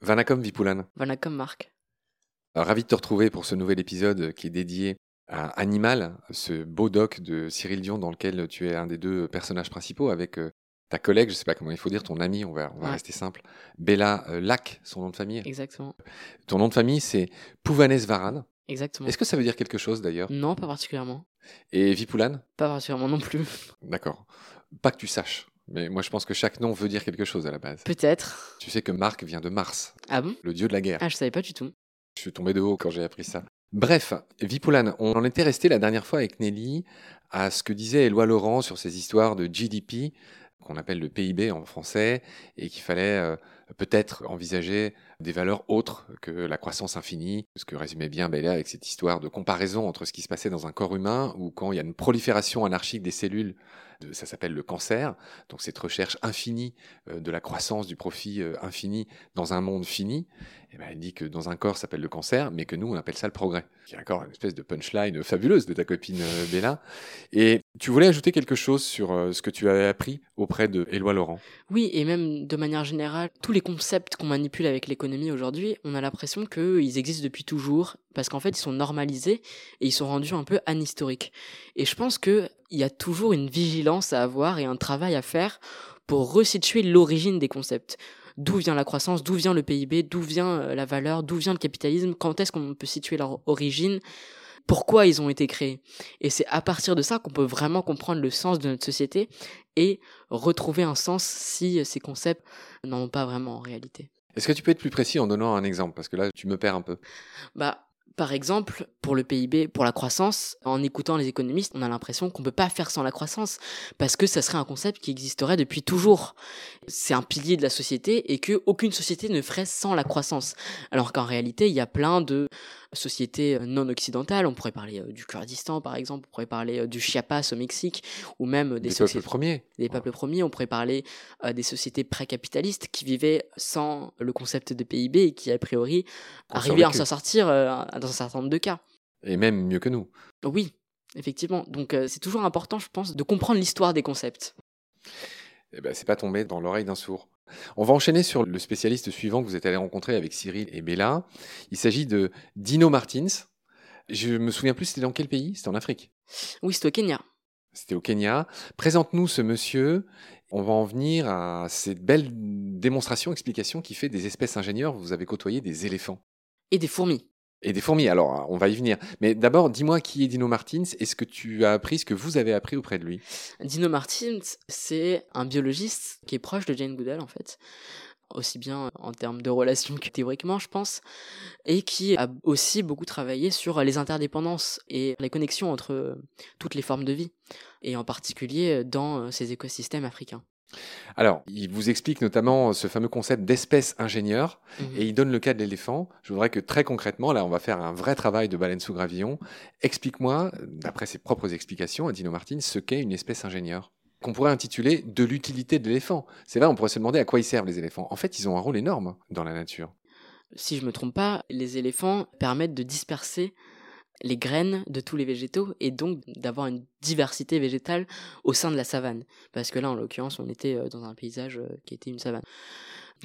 Vanakom Vipulan. Vanakom Marc. Ravi de te retrouver pour ce nouvel épisode qui est dédié à Animal, ce beau doc de Cyril Dion dans lequel tu es un des deux personnages principaux avec euh, ta collègue, je sais pas comment il faut dire, ton ami, on va, on va Ouais. rester simple, Bella euh, Lac, son nom de famille. Exactement. Ton nom de famille, c'est Pouvanès Varan. Exactement. Est-ce que ça veut dire quelque chose d'ailleurs? Non, pas particulièrement. Et Vipulan Pas particulièrement non plus. D'accord. Pas que tu saches. Mais moi, je pense que chaque nom veut dire quelque chose à la base. Peut-être. Tu sais que Marc vient de Mars, Ah bon? Le dieu de la guerre. Ah, je savais pas du tout. Je suis tombé de haut quand j'ai appris ça. Bref, Vipulan, on en était resté la dernière fois avec Nelly à ce que disait Éloi Laurent sur ces histoires de GDP, qu'on appelle le PIB en français, et qu'il fallait euh, peut-être envisager des valeurs autres que la croissance infinie, ce que résumait bien Bella avec cette histoire de comparaison entre ce qui se passait dans un corps humain, ou quand il y a une prolifération anarchique des cellules, ça s'appelle le cancer, donc cette recherche infinie euh, de la croissance, du profit euh, infini dans un monde fini, eh ben, elle dit que dans un corps ça s'appelle le cancer, mais que nous on appelle ça le progrès. Qui est encore une espèce de punchline fabuleuse de ta copine euh, Bella. Et tu voulais ajouter quelque chose sur ce que tu avais appris auprès de Éloi Laurent? Oui, et même de manière générale, tous les concepts qu'on manipule avec l'économie aujourd'hui, on a l'impression qu'ils existent depuis toujours, parce qu'en fait, ils sont normalisés et ils sont rendus un peu anhistoriques. Et je pense qu'il y a toujours une vigilance à avoir et un travail à faire pour resituer l'origine des concepts. D'où vient la croissance, d'où vient le PIB, d'où vient euh, la valeur, d'où vient le capitalisme, quand est-ce qu'on peut situer leur origine, pourquoi ils ont été créés. Et c'est à partir de ça qu'on peut vraiment comprendre le sens de notre société et retrouver un sens si ces concepts n'en ont pas vraiment en réalité. Est-ce que tu peux être plus précis en donnant un exemple? Parce que là, tu me perds un peu. Bah, par exemple, pour le PIB, pour la croissance, en écoutant les économistes, on a l'impression qu'on peut pas faire sans la croissance, parce que ça serait un concept qui existerait depuis toujours. C'est un pilier de la société et que aucune société ne ferait sans la croissance. Alors qu'en réalité, il y a plein de sociétés euh, non occidentales. On pourrait parler euh, du Kurdistan, par exemple. On pourrait parler euh, du Chiapas au Mexique, ou même Des des, peuples sociétés premiers. des peuples premiers, on pourrait parler des sociétés pré-capitalistes qui vivaient sans le concept de PIB et qui, a priori, arrivaient à s'en sortir dans un certain nombre de cas. Et même mieux que nous. Oui, effectivement. Donc euh, c'est toujours important, je pense, de comprendre l'histoire des concepts. Eh ben, c'est pas tombé dans l'oreille d'un sourd. On va enchaîner sur le spécialiste suivant que vous êtes allé rencontrer avec Cyril et Bella. Il s'agit de Dino Martins. Je me souviens plus, c'était dans quel pays? C'était en Afrique. Oui, c'est au Kenya. C'était au Kenya. Présente-nous ce monsieur. On va en venir à cette belle démonstration, explication qui fait des espèces ingénieurs. Vous avez côtoyé des éléphants Et des fourmis. Et des fourmis. Alors, on va y venir. Mais d'abord, dis-moi qui est Dino Martins. Est-ce que tu as appris ce que vous avez appris auprès de lui Dino Martins, c'est un biologiste qui est proche de Jane Goodall, en fait. Aussi bien en termes de relations que théoriquement, je pense. Et qui a aussi beaucoup travaillé sur les interdépendances et les connexions entre toutes les formes de vie. Et en particulier dans euh, ces écosystèmes africains. Alors, il vous explique notamment ce fameux concept d'espèce ingénieur. Mhm. Et il donne le cas de l'éléphant. Je voudrais que très concrètement, là, on va faire un vrai travail de baleine sous gravillon. Explique-moi, d'après ses propres explications à Dino Martins, ce qu'est une espèce ingénieure. Qu'on pourrait intituler de l'utilité de l'éléphant. C'est vrai, on pourrait se demander à quoi ils servent les éléphants. En fait, ils ont un rôle énorme dans la nature. si je me trompe pas, les éléphants permettent de disperser les graines de tous les végétaux et donc d'avoir une diversité végétale au sein de la savane. Parce que là, en l'occurrence, on était euh, dans un paysage euh, qui était une savane.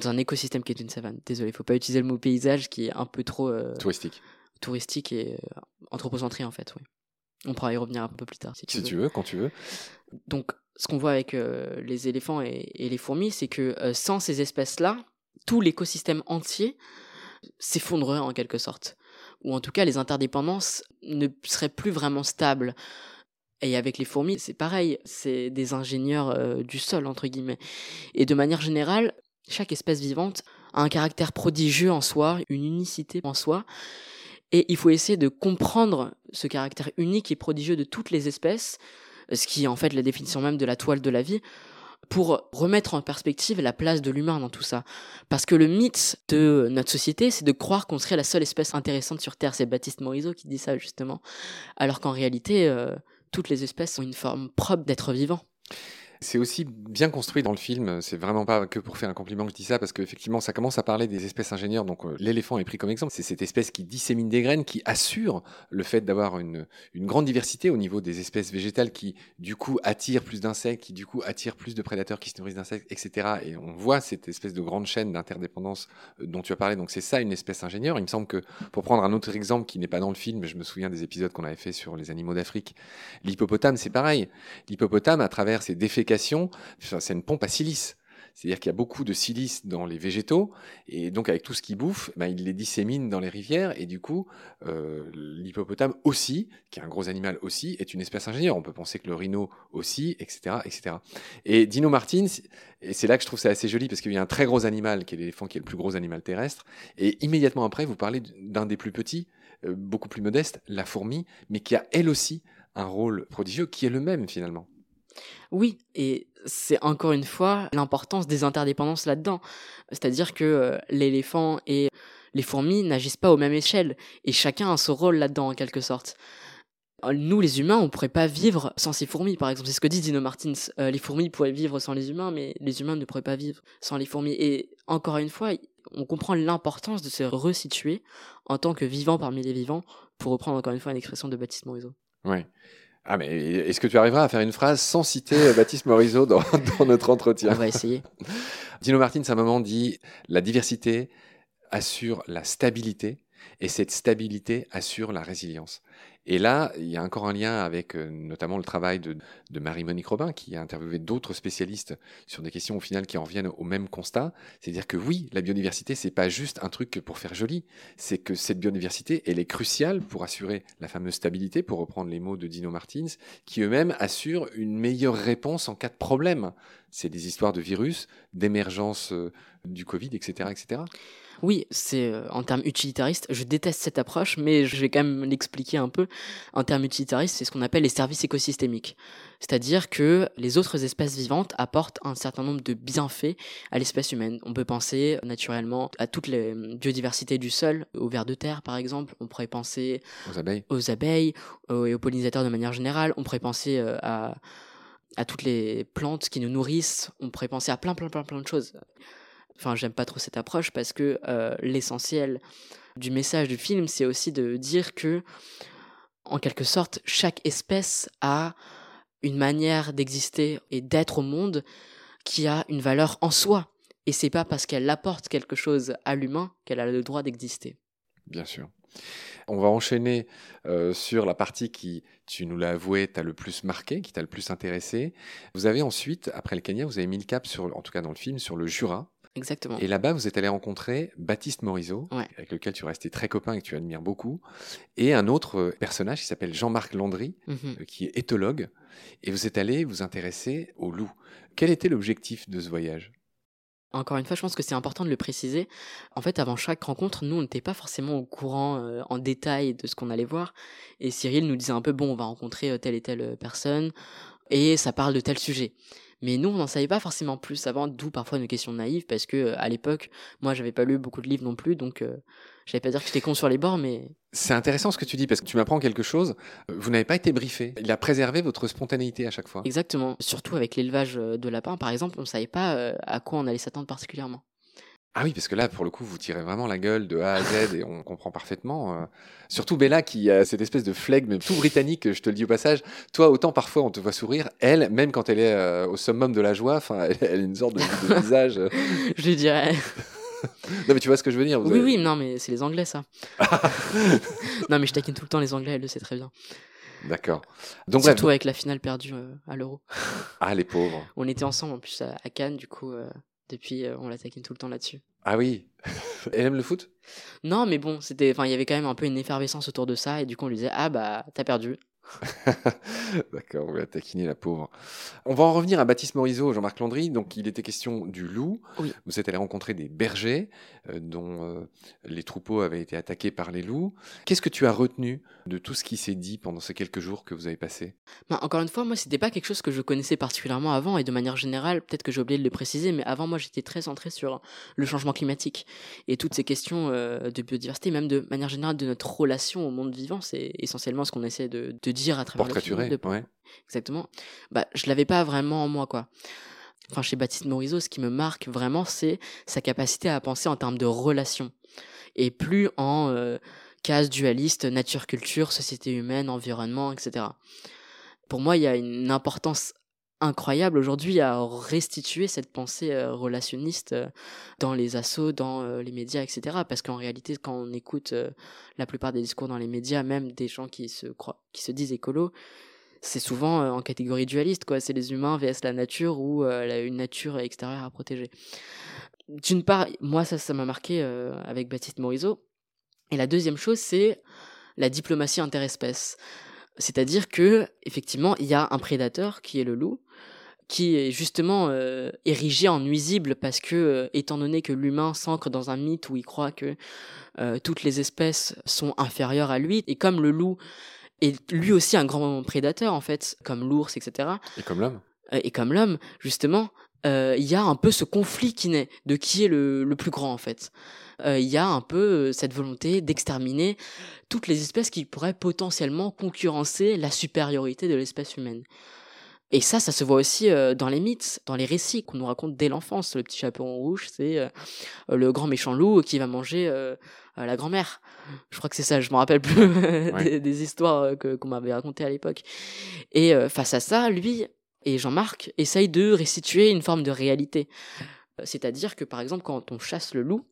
Dans un écosystème qui était une savane. Désolé, faut pas utiliser le mot paysage qui est un peu trop euh, Touristique. touristique et euh, anthropocentré en fait, oui. On pourra y revenir un peu plus tard si tu Si veux. tu veux, quand tu veux. Donc, ce qu'on voit avec euh, les éléphants et, et les fourmis, c'est que sans ces espèces-là, tout l'écosystème entier s'effondrerait en quelque sorte. Ou en tout cas, les interdépendances ne seraient plus vraiment stables. Et avec les fourmis, c'est pareil, c'est des ingénieurs euh, du sol, entre guillemets. Et de manière générale, chaque espèce vivante a un caractère prodigieux en soi, une unicité en soi. Et il faut essayer de comprendre ce caractère unique et prodigieux de toutes les espèces, ce qui est en fait la définition même de la toile de la vie, pour remettre en perspective la place de l'humain dans tout ça. Parce que le mythe de notre société, c'est de croire qu'on serait la seule espèce intéressante sur Terre. C'est Baptiste Morisot qui dit ça justement. Alors qu'en réalité, euh, toutes les espèces ont une forme propre d'être vivant. C'est aussi bien construit dans le film. C'est vraiment pas que pour faire un compliment que je dis ça, parce qu'effectivement, ça commence à parler des espèces ingénieurs. Donc, euh, l'éléphant est pris comme exemple. C'est cette espèce qui dissémine des graines, qui assure le fait d'avoir une, grande diversité au niveau des espèces végétales qui, du coup, attirent plus d'insectes, qui, du coup, attirent plus de prédateurs qui se nourrissent d'insectes, etc. Et on voit cette espèce de grande chaîne d'interdépendance euh, dont tu as parlé. Donc, c'est ça une espèce ingénieure. Il me semble que, pour prendre un autre exemple qui n'est pas dans le film, je me souviens des épisodes qu'on avait fait sur les animaux d'Afrique, l'hippopotame, c'est pareil. L'hippopotame, à travers ses défécations, c'est une pompe à silice. C'est-à-dire qu'il y a beaucoup de silice dans les végétaux, et donc avec tout ce qu'il bouffe, ben, il les dissémine dans les rivières, et du coup, euh, l'hippopotame aussi, qui est un gros animal aussi, est une espèce ingénieure. On peut penser que le rhino aussi, etc. etc. Et Dino Martins, et c'est là que je trouve ça assez joli, parce qu'il y a un très gros animal, qui est l'éléphant, qui est le plus gros animal terrestre, et immédiatement après, vous parlez d'un des plus petits, euh, beaucoup plus modeste, la fourmi, mais qui a elle aussi un rôle prodigieux, qui est le même finalement. Oui, et c'est encore une fois l'importance des interdépendances là-dedans. C'est-à-dire que euh, l'éléphant et les fourmis n'agissent pas aux mêmes échelles, et chacun a son rôle là-dedans en quelque sorte. Nous, les humains, on pourrait pas vivre sans ces fourmis, par exemple. C'est ce que dit Dino Martins. Euh, les fourmis pourraient vivre sans les humains, mais les humains ne pourraient pas vivre sans les fourmis. Et encore une fois, on comprend l'importance de se resituer en tant que vivant parmi les vivants, pour reprendre encore une fois une expression de Baptiste Morisot. Oui. Ah, mais est-ce que tu arriveras à faire une phrase sans citer euh, Baptiste Morisot dans, dans notre entretien On va essayer. Dino Martins, à un moment, dit La diversité assure la stabilité et cette stabilité assure la résilience. Et là, il y a encore un lien avec euh, notamment le travail de, Marie-Monique Robin, qui a interviewé d'autres spécialistes sur des questions au final qui en reviennent au même constat. C'est-à-dire que oui, la biodiversité, c'est pas juste un truc pour faire joli, c'est que cette biodiversité, elle est cruciale pour assurer la fameuse stabilité, pour reprendre les mots de Dino Martins, qui eux-mêmes assurent une meilleure réponse en cas de problème. C'est des histoires de virus, d'émergence euh, du Covid, etc., etc. Oui, c'est euh, en termes utilitaristes, je déteste cette approche, mais je vais quand même l'expliquer un peu. En termes utilitaristes, c'est ce qu'on appelle les services écosystémiques. C'est-à-dire que les autres espèces vivantes apportent un certain nombre de bienfaits à l'espèce humaine. On peut penser naturellement à toutes les biodiversités du sol, aux vers de terre par exemple. On pourrait penser aux abeilles, aux abeilles et aux pollinisateurs de manière générale. On pourrait penser euh, à, à toutes les plantes qui nous nourrissent. On pourrait penser à plein, plein, plein, plein de choses. Enfin, j'aime pas trop cette approche parce que euh, l'essentiel du message du film, c'est aussi de dire que, en quelque sorte, chaque espèce a une manière d'exister et d'être au monde qui a une valeur en soi. Et c'est pas parce qu'elle apporte quelque chose à l'humain qu'elle a le droit d'exister. Bien sûr. On va enchaîner euh, sur la partie qui, tu nous l'as avoué, t'a le plus marqué, qui t'a le plus intéressé. Vous avez ensuite, après le Kenya, vous avez mis le cap sur, en tout cas dans le film, sur le Jura. Exactement. Et là-bas, vous êtes allé rencontrer Baptiste Morisot, avec lequel tu restais très copain et que tu admires beaucoup, et un autre euh, personnage qui s'appelle Jean-Marc Landry, mhm. euh, qui est éthologue. Et vous êtes allé vous intéresser au loup. Quel était l'objectif de ce voyage? Encore une fois, je pense que c'est important de le préciser. En fait, avant chaque rencontre, nous, on n'était pas forcément au courant euh, en détail de ce qu'on allait voir. Et Cyril nous disait un peu, bon, on va rencontrer telle et telle personne, et ça parle de tel sujet. Mais nous, on n'en savait pas forcément plus avant, d'où parfois nos questions naïves, parce que euh, à l'époque, moi, j'avais pas lu beaucoup de livres non plus, donc euh, j'allais pas dire que j'étais con sur les bords, mais. C'est intéressant ce que tu dis, parce que tu m'apprends quelque chose. Vous n'avez pas été briefé. Il a préservé votre spontanéité à chaque fois. Exactement. Surtout avec l'élevage euh, de lapins, par exemple, on ne savait pas à quoi on allait s'attendre particulièrement. Ah oui, parce que là, pour le coup, vous tirez vraiment la gueule de A à Z et on comprend parfaitement. Euh. Surtout Bella qui a cette espèce de flegme tout britannique, je te le dis au passage. Toi, autant parfois on te voit sourire, elle, même quand elle est euh, au summum de la joie, enfin, elle, a une sorte de, visage. Euh. je lui dirais. non mais tu vois ce que je veux dire Oui oui non mais c'est les Anglais ça. non mais je taquine tout le temps les Anglais, elle le sait très bien. D'accord. Donc surtout avec la finale perdue à l'Euro. Ah les pauvres. On était ensemble en plus à, Cannes du coup. Depuis, euh, on la taquine tout le temps là-dessus. Ah oui Elle aime le foot? Non, mais bon, c'était, enfin, il y avait quand même un peu une effervescence autour de ça, et du coup, on lui disait Ah bah, t'as perdu. D'accord, on va taquiner la pauvre. On va en revenir à Baptiste Morisot, Jean-Marc Landry. Donc, il était question du loup. Vous êtes allé rencontrer des bergers euh, dont euh, les troupeaux avaient été attaqués par les loups. Qu'est-ce que tu as retenu de tout ce qui s'est dit pendant ces quelques jours que vous avez passés? Bah, Encore une fois, moi, c'était pas quelque chose que je connaissais particulièrement avant et de manière générale, peut-être que j'ai oublié de le préciser, mais avant, moi, j'étais très centré sur le changement climatique et toutes ces questions euh, de biodiversité, même de manière générale de notre relation au monde vivant. C'est essentiellement ce qu'on essaie de, de dire dire à travers Portraituré, le film. de- ouais. Exactement. Bah, je l'avais pas vraiment en moi, quoi. Enfin, chez Baptiste Morisot, ce qui me marque vraiment, c'est sa capacité à penser en termes de relations et plus en euh, case dualiste, nature-culture, société humaine, environnement, etc. Pour moi, il y a une importance incroyable aujourd'hui à restituer cette pensée euh, relationniste euh, dans les assos, dans euh, les médias, etc. Parce qu'en réalité, quand on écoute la plupart des discours dans les médias, même des gens qui se croient, qui se disent écolos, c'est souvent en catégorie dualiste, quoi. C'est les humains vs la nature ou une nature extérieure à protéger. D'une part, moi, ça, ça m'a marqué avec Baptiste Morisot. Et la deuxième chose, c'est la diplomatie interespèce. C'est-à-dire que, effectivement, il y a un prédateur qui est le loup, qui est justement euh, érigé en nuisible parce que, euh, étant donné que l'humain s'ancre dans un mythe où il croit que euh, toutes les espèces sont inférieures à lui, et comme le loup est lui aussi un grand prédateur, en fait, comme l'ours, etc., Et comme l'homme. et comme l'homme, justement, il y a un peu ce conflit qui naît de qui est le, le plus grand en fait. Euh, Il y a un peu euh, cette volonté d'exterminer toutes les espèces qui pourraient potentiellement concurrencer la supériorité de l'espèce humaine. Et ça, ça se voit aussi euh, dans les mythes, dans les récits qu'on nous raconte dès l'enfance. Le petit chaperon rouge, c'est euh, le grand méchant loup qui va manger euh, euh, la grand-mère. Je crois que c'est ça, je me rappelle plus des, des histoires euh, que- qu'on m'avait racontées à l'époque. Et euh, face à ça, lui et Jean-Marc essayent de restituer une forme de réalité. Euh, C'est-à-dire que par exemple, quand on chasse le loup,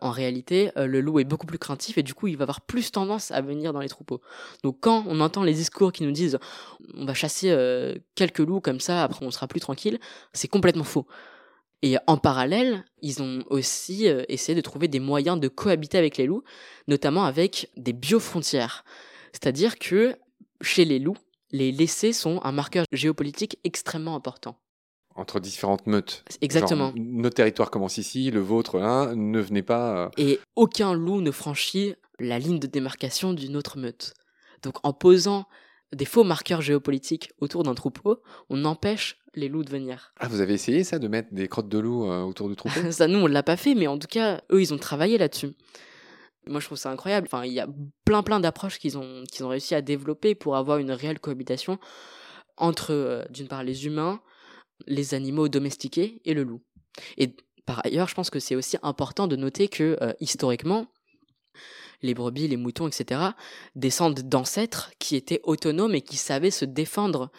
en réalité, euh, le loup est beaucoup plus craintif et du coup, il va avoir plus tendance à venir dans les troupeaux. Donc quand on entend les discours qui nous disent on va chasser euh, quelques loups comme ça, après on sera plus tranquille, c'est complètement faux. Et en parallèle, ils ont aussi essayé de trouver des moyens de cohabiter avec les loups, notamment avec des biofrontières. C'est-à-dire que chez les loups, les laissés sont un marqueur géopolitique extrêmement important. Entre différentes meutes. Exactement. Genre, notre territoire commence ici, le vôtre là, ne venez pas. euh, Et aucun loup ne franchit la ligne de démarcation d'une autre meute. Donc en posant des faux marqueurs géopolitiques autour d'un troupeau, on empêche les loups de venir. Ah, vous avez essayé ça, de mettre des crottes de loup euh, autour du troupeau? Ça, nous, on l'a pas fait, mais en tout cas, eux, ils ont travaillé là-dessus. Moi, je trouve ça incroyable. Enfin, il y a plein, plein d'approches qu'ils ont, qu'ils ont réussi à développer pour avoir une réelle cohabitation entre, euh, d'une part, les humains, les animaux domestiqués et le loup. Et par ailleurs, je pense que c'est aussi important de noter que, euh, historiquement, les brebis, les moutons, etc., descendent d'ancêtres qui étaient autonomes et qui savaient se défendre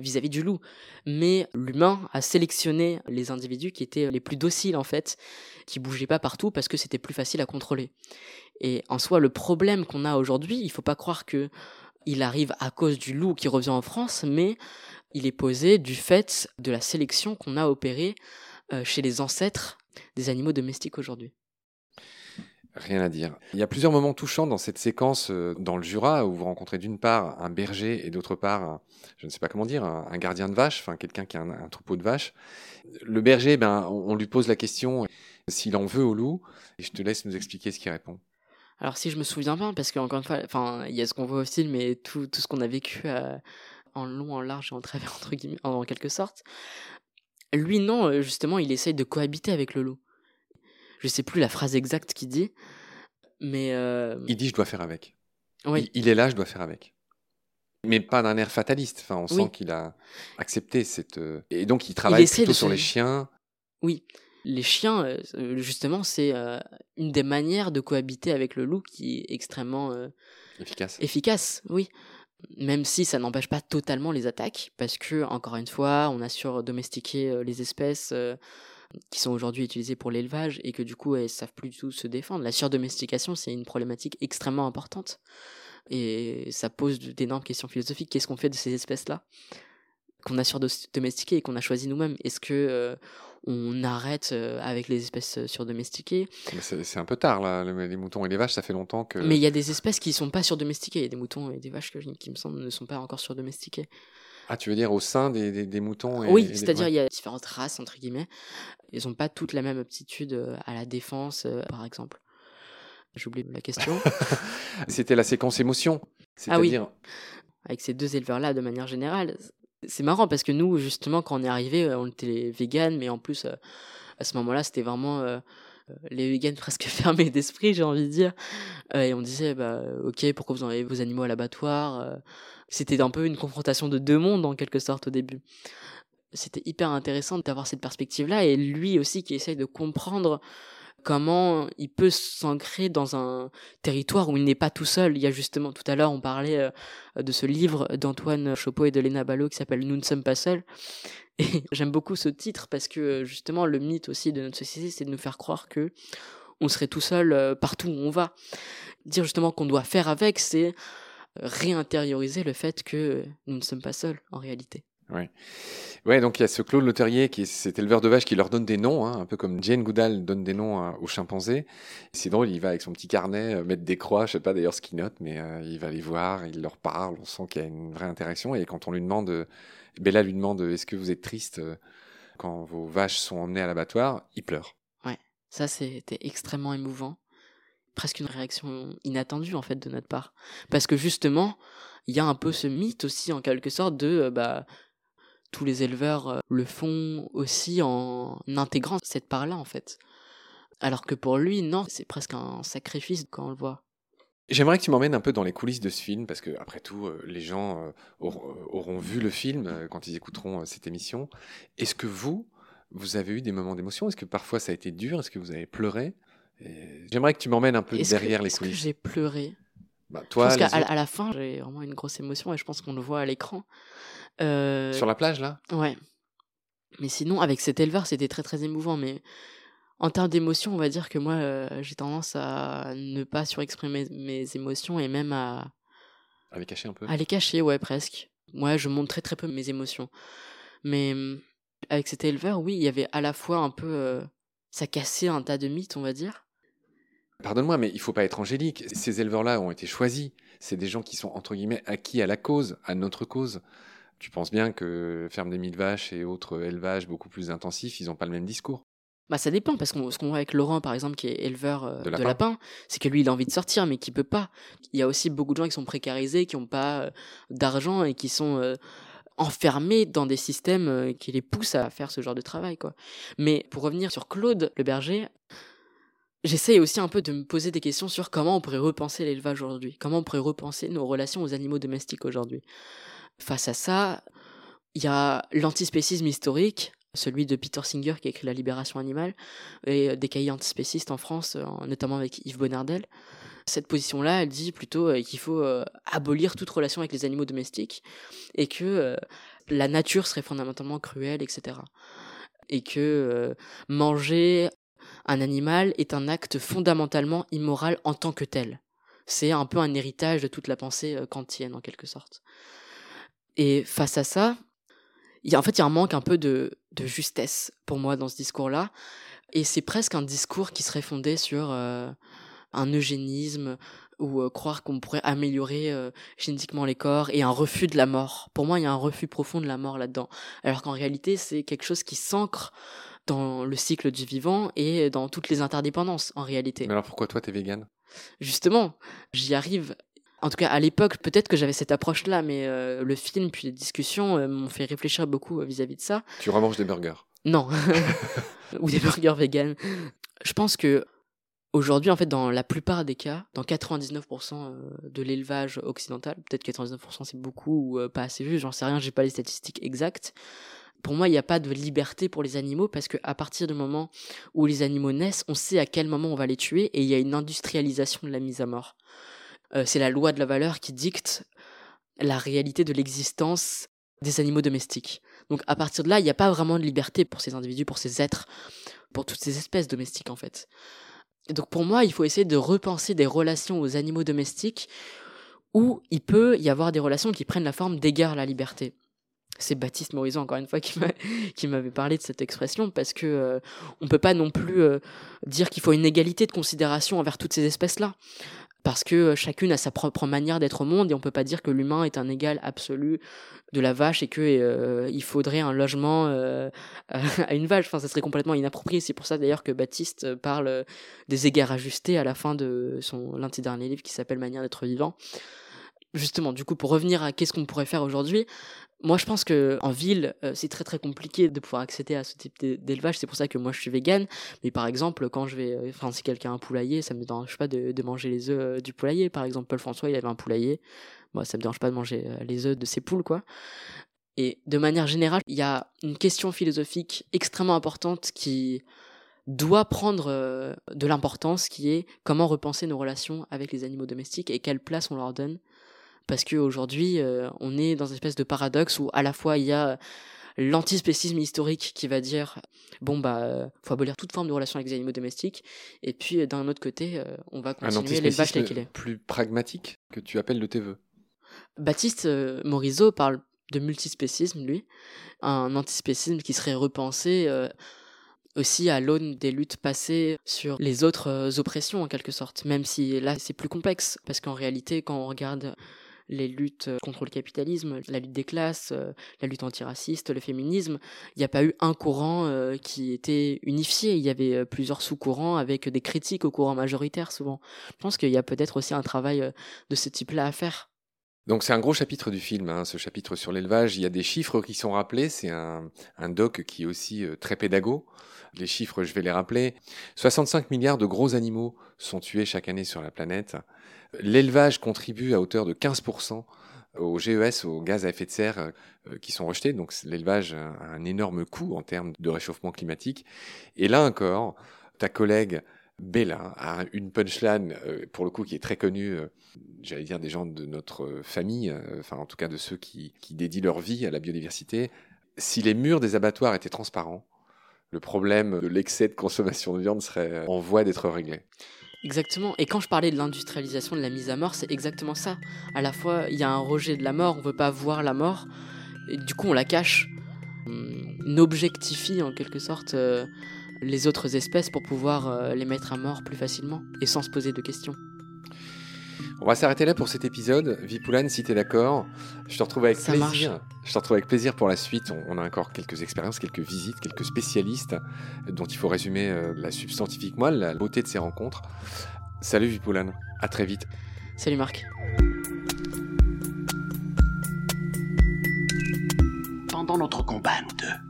vis-à-vis du loup. Mais l'humain a sélectionné les individus qui étaient les plus dociles, en fait, qui bougeaient pas partout parce que c'était plus facile à contrôler. Et en soi, le problème qu'on a aujourd'hui, il faut pas croire que il arrive à cause du loup qui revient en France, mais il est posé du fait de la sélection qu'on a opérée euh, chez les ancêtres des animaux domestiques aujourd'hui. Rien à dire. Il y a plusieurs moments touchants dans cette séquence euh, dans le Jura où vous rencontrez d'une part un berger et d'autre part, je ne sais pas comment dire, un, gardien de vache, enfin quelqu'un qui a un, troupeau de vaches. Le berger, ben, on, lui pose la question s'il en veut au loup et je te laisse nous expliquer ce qu'il répond. Alors si je me souviens bien, parce qu'encore une fois, enfin, il y a ce qu'on voit au film et tout, tout ce qu'on a vécu euh, en long, en large et en travers, entre guillemets, en, quelque sorte. Lui, non, euh, justement, il essaye de cohabiter avec le loup. Je sais plus la phrase exacte qu'il dit, mais... euh, Il dit je dois faire avec. oui. Il, il est là, je dois faire avec. Mais pas d'un air fataliste. Enfin, on Oui. sent qu'il a accepté cette. euh, Et donc, il travaille plutôt de sur se- les chiens. Oui, les chiens, euh, justement, c'est une des manières de cohabiter avec le loup qui est extrêmement Efficace. efficace, oui. Même si ça n'empêche pas totalement les attaques, parce que, encore une fois, on a surdomestiqué les espèces euh, qui sont aujourd'hui utilisées pour l'élevage et que du coup, elles savent plus du tout se défendre. La surdomestication, c'est une problématique extrêmement importante. Et ça pose d'énormes questions philosophiques. Qu'est-ce qu'on fait de ces espèces-là qu'on a surdomestiquées et qu'on a choisi nous-mêmes? Est-ce que euh, on arrête euh, avec les espèces euh, surdomestiquées? C'est un peu tard, là. le- Les moutons et les vaches, ça fait longtemps que. Mais il y a des espèces qui sont pas surdomestiquées. Il y a des moutons et des vaches que, qui me semble ne sont pas encore surdomestiquées. Ah, tu veux dire au sein des, des- des moutons et, oui, c'est-à-dire il y a différentes races entre guillemets. Ils n'ont pas toutes la même aptitude euh, à la défense, euh, par exemple. J'oublie la question. C'était la séquence émotion. Ah oui. Avec ces deux éleveurs-là, de manière générale, c'est marrant parce que nous, justement, quand on est arrivé, euh, on était vegan, mais en plus, à ce moment-là, c'était vraiment les vegans presque fermés d'esprit, j'ai envie de dire. et on disait, bah, ok, pourquoi vous envoyez vos animaux à l'abattoir C'était un peu une confrontation de deux mondes en quelque sorte au début. C'était hyper intéressant d'avoir cette perspective-là et lui aussi qui essaye de comprendre comment il peut s'ancrer dans un territoire où il n'est pas tout seul. Il y a justement, tout à l'heure, on parlait euh, de ce livre d'Antoine Chopeau et de Léna Ballot qui s'appelle Nous ne sommes pas seuls. Et j'aime beaucoup ce titre parce que justement, le mythe aussi de notre société, c'est de nous faire croire que on serait tout seul euh, partout où on va. Dire justement qu'on doit faire avec, c'est réintérioriser le fait que nous ne sommes pas seuls en réalité. Ouais. Ouais, donc il y a ce Claude Leterrier qui est cet éleveur de vaches qui leur donne des noms, hein, un peu comme Jane Goodall donne des noms euh, aux chimpanzés. C'est drôle, il va avec son petit carnet euh, mettre des croix, je sais pas d'ailleurs ce qu'il note, mais euh, il va les voir, il leur parle, on sent qu'il y a une vraie interaction. Et quand on lui demande, Bella lui demande, est-ce que vous êtes triste quand vos vaches sont emmenées à l'abattoir, il pleure. Ouais, ça c'était extrêmement émouvant, presque une réaction inattendue en fait de notre part, parce que justement, il y a un peu ce mythe aussi en quelque sorte de bah tous les éleveurs euh, le font aussi en intégrant cette part-là, en fait. Alors que pour lui, non, c'est presque un sacrifice quand on le voit. J'aimerais que tu m'emmènes un peu dans les coulisses de ce film, parce que après tout, euh, les gens euh, auront, vu le film quand ils écouteront cette émission. Est-ce que vous, vous avez eu des moments d'émotion? Est-ce que parfois ça a été dur? Est-ce que vous avez pleuré? J'aimerais que tu m'emmènes un peu derrière les coulisses. Est-ce que j'ai pleuré? Bah, toi, je pense qu'à à la fin, j'ai vraiment une grosse émotion et je pense qu'on le voit à l'écran. Euh, Sur la plage, là? Ouais. Mais sinon, avec cet éleveur, c'était très très émouvant. Mais en termes d'émotion, on va dire que moi, euh, j'ai tendance à ne pas surexprimer mes émotions et même à. À les cacher un peu? À les cacher, ouais, presque. Ouais, je montre très très peu mes émotions. Mais hum, avec cet éleveur, oui, il y avait à la fois un peu. Euh, ça cassait un tas de mythes, on va dire. Pardonne-moi, mais il faut pas être angélique. Ces éleveurs-là ont été choisis. C'est des gens qui sont, entre guillemets, acquis à la cause, à notre cause tu penses bien que ferme des mille vaches et autres élevages beaucoup plus intensifs, ils n'ont pas le même discours? Bah ça dépend parce que ce qu'on voit avec Laurent par exemple qui est éleveur euh, de lapins, c'est que lui il a envie de sortir mais qui peut pas. Il y a aussi beaucoup de gens qui sont précarisés, qui n'ont pas euh, d'argent et qui sont euh, enfermés dans des systèmes qui les poussent à faire ce genre de travail quoi. Mais pour revenir sur Claude le berger, J'essaye aussi un peu de me poser des questions sur comment on pourrait repenser l'élevage aujourd'hui, comment on pourrait repenser nos relations aux animaux domestiques aujourd'hui. Face à ça, il y a l'antispécisme historique, celui de Peter Singer qui a écrit La libération animale, et des cahiers antispécistes en France, notamment avec Yves Bonnardel. Cette position-là, elle dit plutôt euh, qu'il faut euh, abolir toute relation avec les animaux domestiques et que euh, la nature serait fondamentalement cruelle, etc. Et que manger un animal est un acte fondamentalement immoral en tant que tel. C'est un peu un héritage de toute la pensée kantienne en quelque sorte. Et face à ça, y a, en fait, il y a un manque un peu de, de justesse pour moi dans ce discours-là. Et c'est presque un discours qui serait fondé sur euh, un eugénisme ou euh, croire qu'on pourrait améliorer euh, génétiquement les corps et un refus de la mort. Pour moi, il y a un refus profond de la mort là-dedans. Alors qu'en réalité, c'est quelque chose qui s'ancre dans le cycle du vivant et dans toutes les interdépendances en réalité. Mais alors pourquoi toi, t'es végane? Justement, j'y arrive en tout cas, à l'époque, peut-être que j'avais cette approche-là, mais euh, le film puis les discussions euh, m'ont fait réfléchir beaucoup euh, vis-à-vis de ça. Tu remanges des burgers Non, ou des burgers vegan. Je pense que aujourd'hui, en fait, dans la plupart des cas, dans 99% de l'élevage occidental, peut-être 99% c'est beaucoup ou pas assez juste, j'en sais rien, j'ai pas les statistiques exactes. Pour moi, il n'y a pas de liberté pour les animaux parce qu'à partir du moment où les animaux naissent, on sait à quel moment on va les tuer et il y a une industrialisation de la mise à mort. Euh, c'est la loi de la valeur qui dicte la réalité de l'existence des animaux domestiques. Donc à partir de là, il n'y a pas vraiment de liberté pour ces individus, pour ces êtres, pour toutes ces espèces domestiques en fait. donc pour moi, il faut essayer de repenser des relations aux animaux domestiques où il peut y avoir des relations qui prennent la forme d'égard à la liberté. C'est Baptiste Morizot encore une fois qui m'avait parlé de cette expression parce que euh, on peut pas non plus euh, dire qu'il faut une égalité de considération envers toutes ces espèces là parce que euh, chacune a sa propre manière d'être au monde et on peut pas dire que l'humain est un égal absolu de la vache et que euh, il faudrait un logement euh, à une vache. Enfin, ça serait complètement inapproprié. C'est pour ça d'ailleurs que Baptiste parle des égards ajustés à la fin de son l'un de ses derniers livres qui s'appelle Manière d'être vivant. Justement, du coup, pour revenir à qu'est-ce qu'on pourrait faire aujourd'hui, moi, je pense que en ville, euh, c'est très très compliqué de pouvoir accéder à ce type d'élevage. C'est pour ça que moi, je suis vegan. Mais par exemple, quand je vais, enfin, si quelqu'un a un poulailler, ça me dérange pas de, manger les œufs euh, du poulailler. Par exemple, Paul François, il avait un poulailler. Moi, ça me dérange pas de manger euh, les œufs de ses poules, quoi. Et de manière générale, il y a une question philosophique extrêmement importante qui doit prendre de l'importance, qui est comment repenser nos relations avec les animaux domestiques et quelle place on leur donne parce qu'aujourd'hui, euh, on est dans une espèce de paradoxe où à la fois il y a l'antispécisme historique qui va dire bon bah euh, faut abolir toute forme de relation avec les animaux domestiques et puis euh, d'un autre côté on va continuer l'élevage tel qu'il est. Plus pragmatique que tu appelles de tes voeux. Baptiste Morisot parle de multispécisme lui, un antispécisme qui serait repensé aussi à l'aune des luttes passées sur les autres oppressions en quelque sorte, même si là c'est plus complexe parce qu'en réalité quand on regarde les luttes euh, contre le capitalisme, la lutte des classes, euh, la lutte antiraciste, le féminisme, il n'y a pas eu un courant euh, qui était unifié. Il y avait plusieurs sous-courants avec des critiques au courant majoritaire souvent. Je pense qu'il y a peut-être aussi un travail de ce type-là à faire. Donc c'est un gros chapitre du film, hein, ce chapitre sur l'élevage. Il y a des chiffres qui sont rappelés. C'est un, doc qui est aussi très pédago. Les chiffres, je vais les rappeler. 65 milliards de gros animaux sont tués chaque année sur la planète. L'élevage contribue à hauteur de 15% aux GES, aux gaz à effet de serre euh, qui sont rejetés. Donc l'élevage a un énorme coût en termes de réchauffement climatique. Et là encore, ta collègue Bella a une punchline, euh, pour le coup, qui est très connue, euh, j'allais dire des gens de notre famille, enfin en tout cas de ceux qui, dédient leur vie à la biodiversité. Si les murs des abattoirs étaient transparents, le problème de l'excès de consommation de viande serait en voie d'être réglé. Exactement. Et quand je parlais de l'industrialisation de la mise à mort, c'est exactement ça. À la fois, il y a un rejet de la mort, on veut pas voir la mort, et du coup, on la cache. On objectifie en quelque sorte euh, les autres espèces pour pouvoir euh, les mettre à mort plus facilement et sans se poser de questions. On va s'arrêter là pour cet épisode. Vipoulane, si tu es d'accord, je te retrouve avec plaisir. Je te retrouve avec plaisir pour la suite. On, a encore quelques expériences, quelques visites, quelques spécialistes dont il faut résumer euh, la substantifique moelle, la beauté de ces rencontres. Salut Vipoulane, à très vite. Salut Marc. Pendant notre combat, nous deux,